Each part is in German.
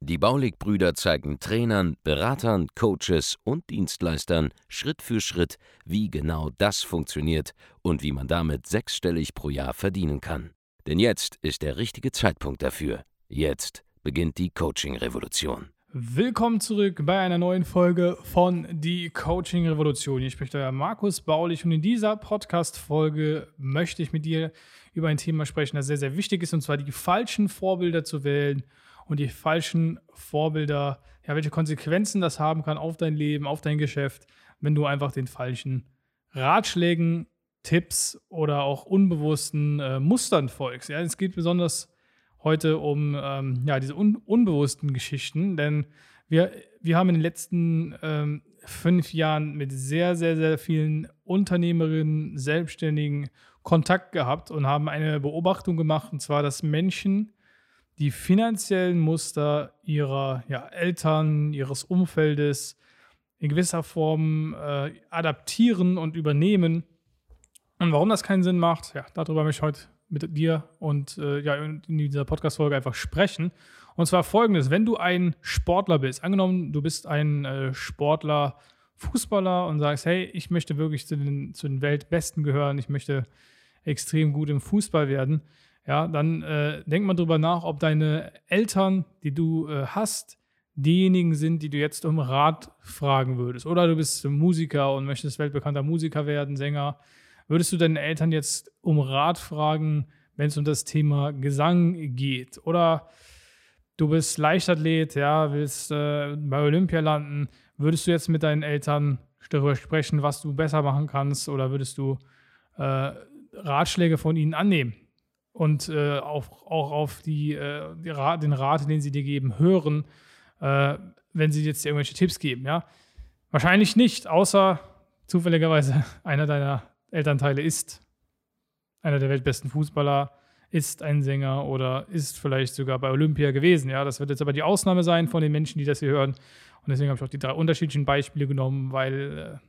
Die Baulig-Brüder zeigen Trainern, Beratern, Coaches und Dienstleistern Schritt für Schritt, wie genau das funktioniert und wie man damit sechsstellig pro Jahr verdienen kann. Denn jetzt ist der richtige Zeitpunkt dafür. Jetzt beginnt die Coaching-Revolution. Willkommen zurück bei einer neuen Folge von Die Coaching Revolution. Hier spricht euer Markus Baulich und in dieser Podcast-Folge möchte ich mit dir über ein Thema sprechen, das sehr, sehr wichtig ist, und zwar die falschen Vorbilder zu wählen und die falschen Vorbilder, ja, welche Konsequenzen das haben kann auf dein Leben, auf dein Geschäft, wenn du einfach den falschen Ratschlägen, Tipps oder auch unbewussten äh, Mustern folgst. Ja, es geht besonders heute um ähm, ja, diese un unbewussten Geschichten, denn wir, wir haben in den letzten ähm, fünf Jahren mit sehr, sehr, sehr vielen Unternehmerinnen, Selbstständigen Kontakt gehabt und haben eine Beobachtung gemacht, und zwar, dass Menschen die finanziellen Muster ihrer ja, Eltern, ihres Umfeldes in gewisser Form äh, adaptieren und übernehmen. Und warum das keinen Sinn macht, ja, darüber möchte ich heute mit dir und äh, ja, in dieser Podcast-Folge einfach sprechen. Und zwar folgendes: Wenn du ein Sportler bist, angenommen, du bist ein äh, Sportler, Fußballer und sagst, hey, ich möchte wirklich zu den, zu den Weltbesten gehören, ich möchte extrem gut im Fußball werden, ja, dann äh, denk mal drüber nach, ob deine Eltern, die du äh, hast, diejenigen sind, die du jetzt um Rat fragen würdest. Oder du bist Musiker und möchtest weltbekannter Musiker werden, Sänger. Würdest du deine Eltern jetzt um Rat fragen, wenn es um das Thema Gesang geht? Oder du bist Leichtathlet, ja, willst äh, bei Olympia landen. Würdest du jetzt mit deinen Eltern darüber sprechen, was du besser machen kannst? Oder würdest du äh, Ratschläge von ihnen annehmen? Und äh, auch, auch auf die, äh, den Rat, den sie dir geben, hören, äh, wenn sie jetzt dir irgendwelche Tipps geben, ja? Wahrscheinlich nicht, außer zufälligerweise einer deiner Elternteile ist einer der weltbesten Fußballer, ist ein Sänger oder ist vielleicht sogar bei Olympia gewesen. Ja, das wird jetzt aber die Ausnahme sein von den Menschen, die das hier hören. Und deswegen habe ich auch die drei unterschiedlichen Beispiele genommen, weil äh,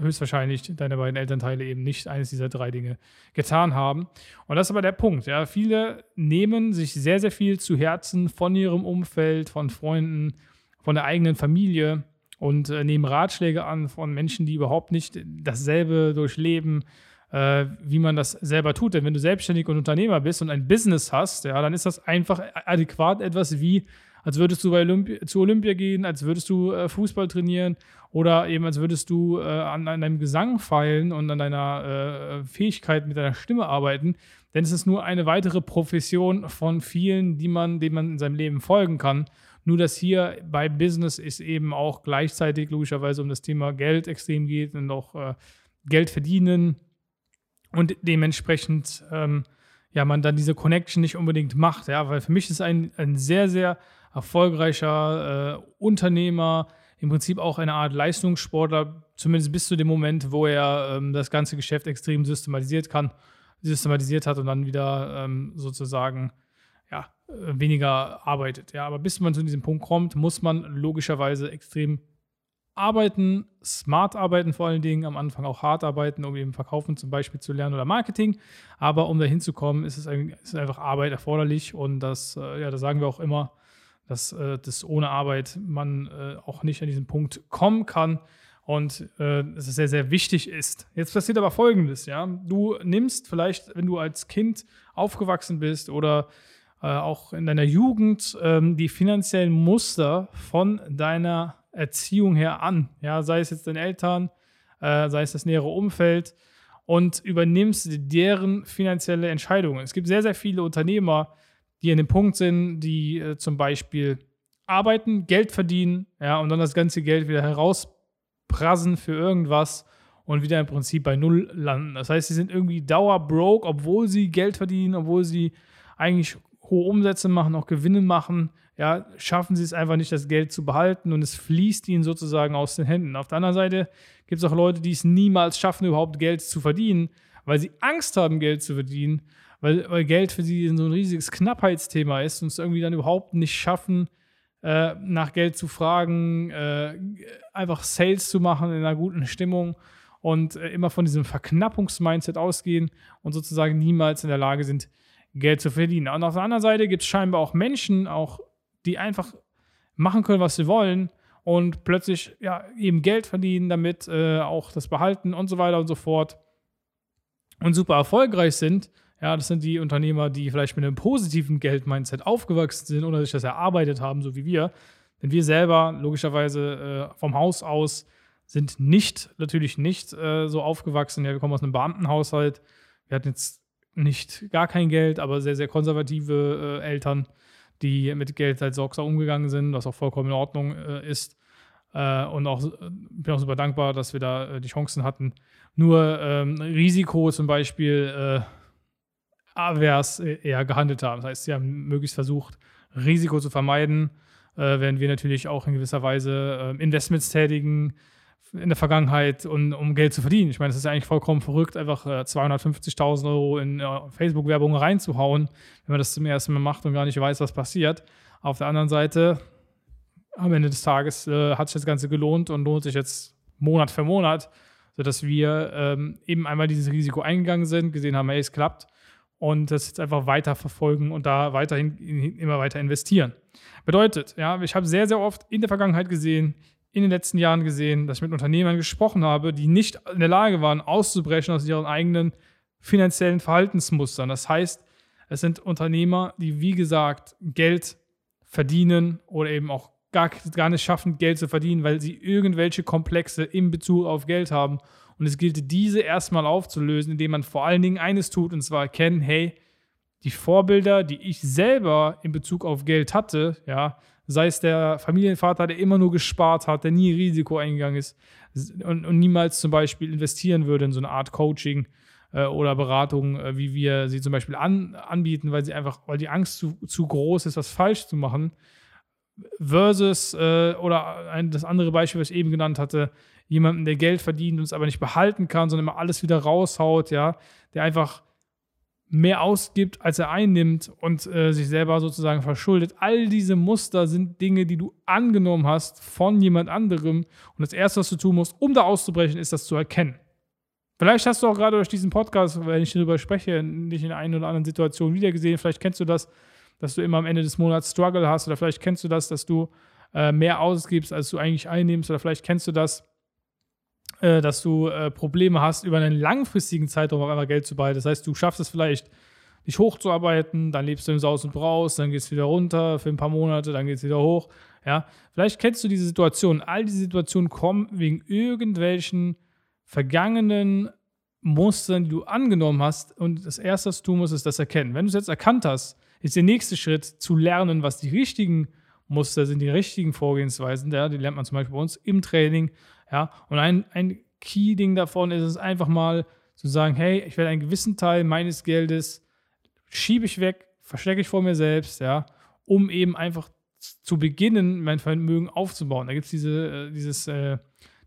höchstwahrscheinlich deine beiden Elternteile eben nicht eines dieser drei Dinge getan haben. Und das ist aber der Punkt. Ja. Viele nehmen sich sehr, sehr viel zu Herzen von ihrem Umfeld, von Freunden, von der eigenen Familie und äh, nehmen Ratschläge an von Menschen, die überhaupt nicht dasselbe durchleben, äh, wie man das selber tut. Denn wenn du selbstständig und Unternehmer bist und ein Business hast, ja, dann ist das einfach adäquat etwas wie als würdest du bei Olympi zu Olympia gehen, als würdest du äh, Fußball trainieren oder eben als würdest du äh, an, an, deinem Gesang feilen und an deiner äh, Fähigkeit mit deiner Stimme arbeiten. Denn es ist nur eine weitere Profession von vielen, die man, denen man in seinem Leben folgen kann. Nur dass hier bei Business es eben auch gleichzeitig logischerweise um das Thema Geld extrem geht und auch äh, Geld verdienen und dementsprechend ähm, ja man dann diese Connection nicht unbedingt macht, ja, weil für mich ist ein, ein sehr, sehr erfolgreicher äh, Unternehmer, im Prinzip auch eine Art Leistungssportler, zumindest bis zu dem Moment, wo er ähm, das ganze Geschäft extrem systematisiert kann, systematisiert hat und dann wieder ähm, sozusagen ja, äh, weniger arbeitet. Ja, aber bis man zu diesem Punkt kommt, muss man logischerweise extrem arbeiten, smart arbeiten vor allen Dingen, am Anfang auch hart arbeiten, um eben Verkaufen zum Beispiel zu lernen oder Marketing. Aber um dahin zu kommen, ist es ist einfach Arbeit erforderlich und das, äh, ja, das sagen wir auch immer, dass äh, das ohne Arbeit man äh, auch nicht an diesen Punkt kommen kann und äh, es sehr, sehr wichtig ist. Jetzt passiert aber Folgendes, ja. Du nimmst vielleicht, wenn du als Kind aufgewachsen bist oder äh, auch in deiner Jugend ähm, die finanziellen Muster von deiner Erziehung her an, ja, sei es jetzt deine Eltern, äh, sei es das nähere Umfeld und übernimmst deren finanzielle Entscheidungen. Es gibt sehr, sehr viele Unternehmer, die an dem Punkt sind, die äh, zum Beispiel arbeiten, Geld verdienen, ja, und dann das ganze Geld wieder herausprassen für irgendwas und wieder im Prinzip bei Null landen. Das heißt, sie sind irgendwie dauerbroke, obwohl sie Geld verdienen, obwohl sie eigentlich hohe Umsätze machen, auch Gewinne machen, ja, schaffen sie es einfach nicht, das Geld zu behalten und es fließt ihnen sozusagen aus den Händen. Auf der anderen Seite gibt es auch Leute, die es niemals schaffen, überhaupt Geld zu verdienen, weil sie Angst haben, Geld zu verdienen, weil, weil Geld für sie so ein riesiges Knappheitsthema ist und es irgendwie dann überhaupt nicht schaffen, äh, nach Geld zu fragen, äh, einfach Sales zu machen in einer guten Stimmung und äh, immer von diesem Verknappungsmindset ausgehen und sozusagen niemals in der Lage sind, Geld zu verdienen. Und auf der anderen Seite gibt es scheinbar auch Menschen, auch die einfach machen können, was sie wollen und plötzlich ja eben Geld verdienen damit, äh, auch das behalten und so weiter und so fort und super erfolgreich sind. Ja, das sind die Unternehmer, die vielleicht mit einem positiven Geld-Mindset aufgewachsen sind oder sich das erarbeitet haben, so wie wir. Denn wir selber, logischerweise äh, vom Haus aus, sind nicht, natürlich nicht äh, so aufgewachsen. Ja, wir kommen aus einem Beamtenhaushalt. Wir hatten jetzt nicht gar kein Geld, aber sehr, sehr konservative äh, Eltern, die mit Geld halt sorgsam umgegangen sind, was auch vollkommen in Ordnung äh, ist. Äh, und auch äh, bin auch super dankbar, dass wir da die Chancen hatten. Nur ähm, Risiko zum Beispiel avers eher gehandelt haben. Das heißt, sie haben möglichst versucht, Risiko zu vermeiden, während wir natürlich auch in gewisser Weise ähm, Investments tätigen, in der Vergangenheit, und, um Geld zu verdienen. Ich meine, es ist ja eigentlich vollkommen verrückt, einfach äh, 250.000 Euro in äh, Facebook-Werbung reinzuhauen, wenn man das zum ersten Mal macht und gar nicht weiß, was passiert. Auf der anderen Seite, am Ende des Tages äh, hat sich das Ganze gelohnt und lohnt sich jetzt Monat für Monat, sodass wir ähm, eben einmal dieses Risiko eingegangen sind, gesehen haben, hey, es klappt und das jetzt einfach weiter verfolgen und da weiterhin immer weiter investieren. Bedeutet, ja, ich habe sehr, sehr oft in der Vergangenheit gesehen, in den letzten Jahren gesehen, dass ich mit Unternehmern gesprochen habe, die nicht in der Lage waren, auszubrechen aus ihren eigenen finanziellen Verhaltensmustern. Das heißt, es sind Unternehmer, die, wie gesagt, Geld verdienen oder eben auch gar, gar nicht schaffen, Geld zu verdienen, weil sie irgendwelche Komplexe in Bezug auf Geld haben. Und es gilt, diese erstmal aufzulösen, indem man vor allen Dingen eines tut, und zwar erkennen, hey, die Vorbilder, die ich selber in Bezug auf Geld hatte, ja, sei es der Familienvater, der immer nur gespart hat, der nie Risiko eingegangen ist und, und niemals zum Beispiel investieren würde in so eine Art Coaching äh, oder Beratung, äh, wie wir sie zum Beispiel an, anbieten, weil sie einfach, weil die Angst zu, zu groß ist, was falsch zu machen. Versus, äh, oder ein, das andere Beispiel, was ich eben genannt hatte, jemanden, der Geld verdient und es aber nicht behalten kann, sondern immer alles wieder raushaut, ja, der einfach mehr ausgibt, als er einnimmt und äh, sich selber sozusagen verschuldet. All diese Muster sind Dinge, die du angenommen hast von jemand anderem. Und das Erste, was du tun musst, um da auszubrechen, ist das zu erkennen. Vielleicht hast du auch gerade durch diesen Podcast, wenn ich darüber spreche, dich in einer oder anderen Situation wiedergesehen. Vielleicht kennst du das, dass du immer am Ende des Monats Struggle hast. Oder vielleicht kennst du das, dass du äh, mehr ausgibst, als du eigentlich einnimmst. Oder vielleicht kennst du das, äh, dass du äh, Probleme hast, über einen langfristigen Zeitraum auf einmal Geld zu behalten. Das heißt, du schaffst es vielleicht, dich hochzuarbeiten, dann lebst du im Saus und Braus, dann geht es wieder runter für ein paar Monate, dann geht es wieder hoch. Ja, vielleicht kennst du diese Situation. All diese Situationen kommen wegen irgendwelchen vergangenen Mustern, die du angenommen hast. Und das Erste, was du tun musst, ist das erkennen. Wenn du es jetzt erkannt hast, ist der nächste Schritt zu lernen, was die richtigen Muster sind, die richtigen Vorgehensweisen. Ja, die lernt man zum Beispiel bei uns im Training ja, und ein, ein Key-Ding davon ist es einfach mal zu sagen, hey, ich werde einen gewissen Teil meines Geldes schiebe ich weg, verstecke ich vor mir selbst, ja, um eben einfach zu beginnen, mein Vermögen aufzubauen. Da gibt es diese, äh, dieses, äh,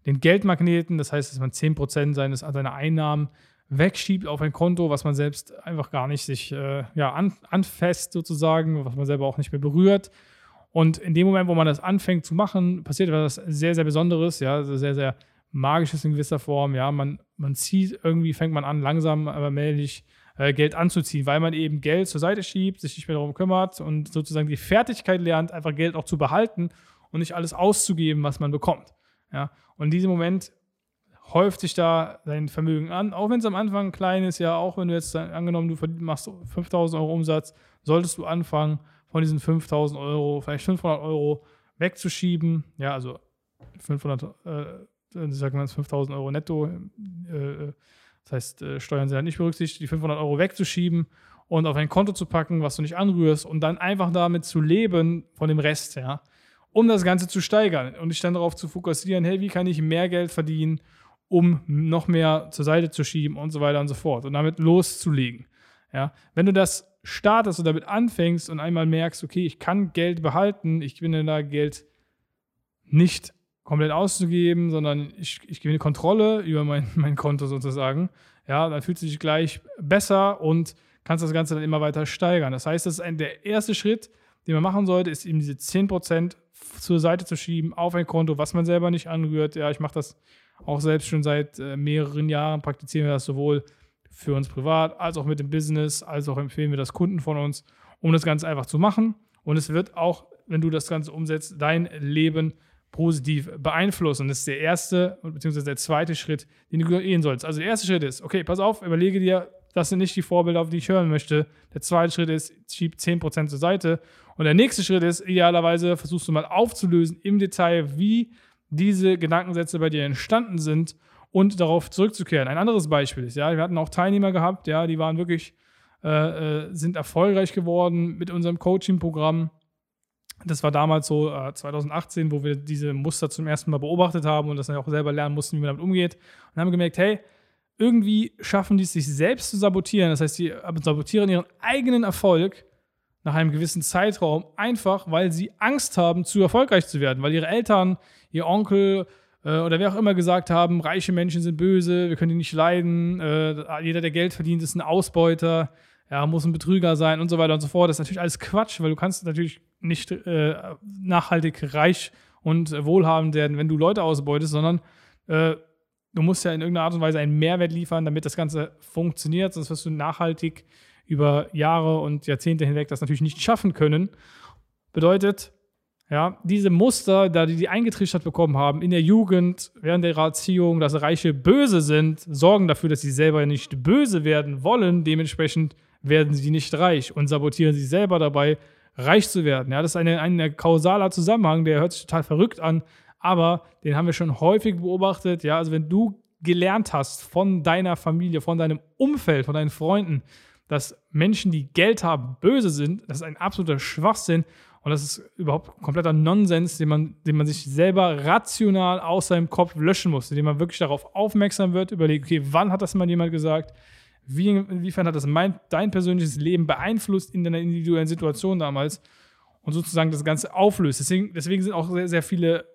den Geldmagneten, das heißt, dass man 10% seines, seiner Einnahmen wegschiebt auf ein Konto, was man selbst einfach gar nicht sich äh, ja, an, anfasst sozusagen, was man selber auch nicht mehr berührt. Und in dem Moment, wo man das anfängt zu machen, passiert etwas sehr, sehr Besonderes, ja, also sehr, sehr Magisches in gewisser Form. Ja, man, man zieht irgendwie, fängt man an, langsam, aber mählich äh, Geld anzuziehen, weil man eben Geld zur Seite schiebt, sich nicht mehr darum kümmert und sozusagen die Fertigkeit lernt, einfach Geld auch zu behalten und nicht alles auszugeben, was man bekommt. Ja, und in diesem Moment häuft sich da dein Vermögen an, auch wenn es am Anfang klein ist, ja, auch wenn du jetzt angenommen, du machst 5000 Euro Umsatz, solltest du anfangen, von diesen 5000 Euro, vielleicht 500 Euro wegzuschieben. Ja, also 500, äh, sagen wir 5000 Euro netto. Äh, das heißt, äh, Steuern sind halt nicht berücksichtigt, die 500 Euro wegzuschieben und auf ein Konto zu packen, was du nicht anrührst und dann einfach damit zu leben von dem Rest, ja, um das Ganze zu steigern und dich dann darauf zu fokussieren, hey, wie kann ich mehr Geld verdienen, um noch mehr zur Seite zu schieben und so weiter und so fort und damit loszulegen. Ja, wenn du das startest und damit anfängst und einmal merkst, okay, ich kann Geld behalten, ich in der Geld nicht komplett auszugeben, sondern ich, ich gewinne Kontrolle über mein, mein Konto sozusagen. Ja, dann fühlst du dich gleich besser und kannst das Ganze dann immer weiter steigern. Das heißt, das ist ein, der erste Schritt, den man machen sollte, ist eben diese 10% zur Seite zu schieben auf ein Konto, was man selber nicht anrührt. Ja, ich mache das auch selbst schon seit äh, mehreren Jahren, praktizieren wir das sowohl für uns privat als auch mit dem Business, als auch empfehlen wir das Kunden von uns, um das Ganze einfach zu machen. Und es wird auch, wenn du das Ganze umsetzt, dein Leben positiv beeinflussen. das ist der erste bzw. der zweite Schritt, den du gehen sollst. Also der erste Schritt ist, okay, pass auf, überlege dir, das sind nicht die Vorbilder, auf die ich hören möchte. Der zweite Schritt ist, schieb 10% zur Seite. Und der nächste Schritt ist, idealerweise versuchst du mal aufzulösen im Detail, wie diese Gedankensätze bei dir entstanden sind und darauf zurückzukehren. Ein anderes Beispiel ist, ja, wir hatten auch Teilnehmer gehabt, ja, die waren wirklich, äh, äh sind erfolgreich geworden mit unserem Coaching-Programm. Das war damals so äh, 2018, wo wir diese Muster zum ersten Mal beobachtet haben und das dann auch selber lernen mussten, wie man damit umgeht. Und haben gemerkt, hey, irgendwie schaffen die es, sich selbst zu sabotieren. Das heißt, sie sabotieren ihren eigenen Erfolg nach einem gewissen Zeitraum, einfach weil sie Angst haben, zu erfolgreich zu werden, weil ihre Eltern, ihr Onkel äh, oder wer auch immer gesagt haben, reiche Menschen sind böse, wir können die nicht leiden, äh, jeder, der Geld verdient, ist ein Ausbeuter, ja, muss ein Betrüger sein und so weiter und so fort. Das ist natürlich alles Quatsch, weil du kannst natürlich nicht äh, nachhaltig reich und wohlhabend werden, wenn du Leute ausbeutest, sondern äh, du musst ja in irgendeiner Art und Weise einen Mehrwert liefern, damit das Ganze funktioniert, sonst wirst du nachhaltig über Jahre und Jahrzehnte hinweg das natürlich nicht schaffen können. Bedeutet, ja, diese Muster, da die die eingetrichtert bekommen haben in der Jugend, während der Erziehung, dass Reiche böse sind, sorgen dafür, dass sie selber nicht böse werden wollen. Dementsprechend werden sie nicht reich und sabotieren sich selber dabei, reich zu werden. Ja, das ist ein eine kausaler Zusammenhang, der hört sich total verrückt an, aber den haben wir schon häufig beobachtet. Ja, also wenn du gelernt hast von deiner Familie, von deinem Umfeld, von deinen Freunden, dass Menschen, die Geld haben, böse sind, das ist ein absoluter Schwachsinn und das ist überhaupt kompletter Nonsens, den man, den man sich selber rational aus seinem Kopf löschen muss, indem man wirklich darauf aufmerksam wird, überlegt, okay, wann hat das mal jemand gesagt? Wie, inwiefern hat das mein, dein persönliches Leben beeinflusst in deiner individuellen Situation damals? Und sozusagen das Ganze auflöst. Deswegen, deswegen sind auch sehr, sehr viele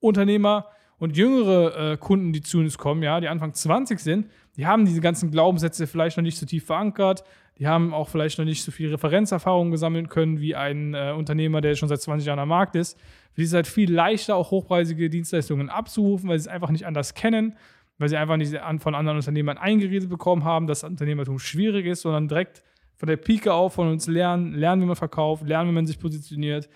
Unternehmer und jüngere äh, Kunden, die zu uns kommen, ja, die Anfang 20 sind, die haben diese ganzen Glaubenssätze vielleicht noch nicht so tief verankert. Die haben auch vielleicht noch nicht so viel Referenzerfahrung gesammeln können wie ein äh, Unternehmer, der schon seit 20 Jahren am Markt ist. Für die ist es halt viel leichter, auch hochpreisige Dienstleistungen abzurufen, weil sie es einfach nicht anders kennen, weil sie einfach nicht von anderen Unternehmern eingeredet bekommen haben, dass Unternehmertum schwierig ist, sondern direkt von der Pike auf von uns lernen, lernen, wie man verkauft, lernen, wie man sich positioniert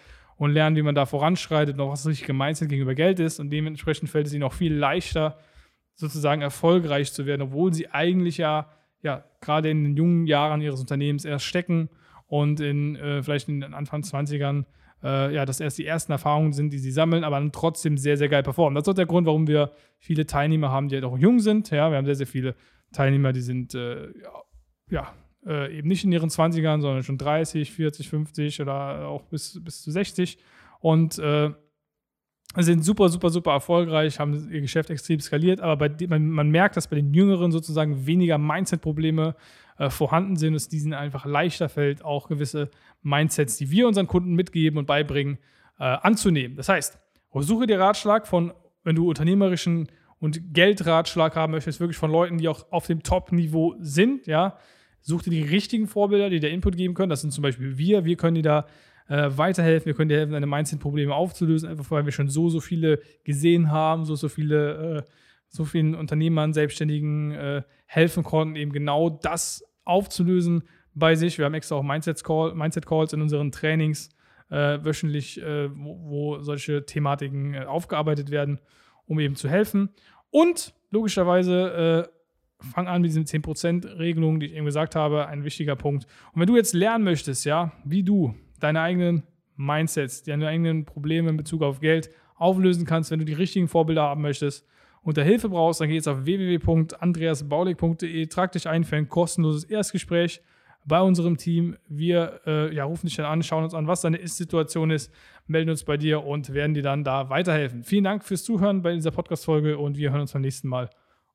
und lernen, wie man da voranschreitet, noch was richtig Mindset gegenüber Geld ist. Und dementsprechend fällt es ihnen auch viel leichter, sozusagen erfolgreich zu werden, obwohl sie eigentlich ja, ja gerade in den jungen Jahren ihres Unternehmens erst stecken und in äh, vielleicht in den Anfang 20ern äh, ja, das erst die ersten Erfahrungen sind, die sie sammeln, aber dann trotzdem sehr, sehr geil performen. Das ist auch der Grund, warum wir viele Teilnehmer haben, die halt auch jung sind. Ja, wir haben sehr, sehr viele Teilnehmer, die sind äh, ja, äh, eben nicht in ihren 20ern, sondern schon 30, 40, 50 oder auch bis, bis zu 60 und äh, sind super, super, super erfolgreich, haben ihr Geschäft extrem skaliert, aber bei, man, man merkt, dass bei den Jüngeren sozusagen weniger Mindset-Probleme äh, vorhanden sind, dass diesen einfach leichter fällt, auch gewisse Mindsets, die wir unseren Kunden mitgeben und beibringen, äh, anzunehmen. Das heißt, suche dir Ratschlag von, wenn du unternehmerischen und Geldratschlag haben möchtest, wirklich von Leuten, die auch auf dem Top-Niveau sind, ja, such dir die richtigen Vorbilder, die dir Input geben können. Das sind zum Beispiel wir. Wir können dir da äh, weiterhelfen. Wir können dir helfen, deine Mindset-Probleme aufzulösen, einfach weil wir schon so, so viele gesehen haben, so, so viele, äh, so vielen Unternehmern, Selbstständigen äh, helfen konnten, eben genau das aufzulösen bei sich. Wir haben extra auch Mindset-Calls Mindset in unseren Trainings äh, wöchentlich, äh, wo, wo, solche Thematiken äh, aufgearbeitet werden, um eben zu helfen. Und logischerweise fang an mit diesen 10%-Regelung, die ich eben gesagt habe, ein wichtiger Punkt. Und wenn du jetzt lernen möchtest, ja, wie du deine eigenen Mindsets, deine eigenen Probleme in Bezug auf Geld auflösen kannst, wenn du die richtigen Vorbilder haben möchtest und da Hilfe brauchst, dann geh jetzt auf www.andreasbaulig.de, trag dich ein für ein kostenloses Erstgespräch bei unserem Team. Wir äh, ja, rufen dich dann an, schauen uns an, was deine Ist-Situation ist, melden uns bei dir und werden dir dann da weiterhelfen. Vielen Dank fürs Zuhören bei dieser Podcast-Folge und wir hören uns beim nächsten Mal.